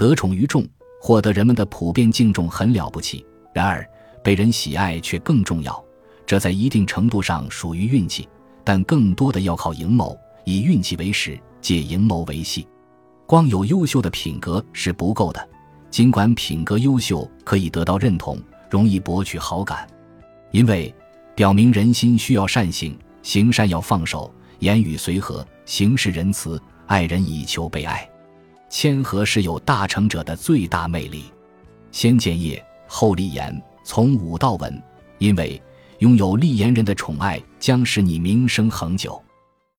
得宠于众，获得人们的普遍敬重很了不起。然而，被人喜爱却更重要。这在一定程度上属于运气，但更多的要靠营谋，以运气为始，借营谋为系。光有优秀的品格是不够的，尽管品格优秀可以得到认同，容易博取好感，因为表明人心需要善行，行善要放手，言语随和，行事仁慈，爱人以求被爱。谦和是有大成者的最大魅力。先建业，后立言，从武到文，因为拥有立言人的宠爱，将使你名声恒久。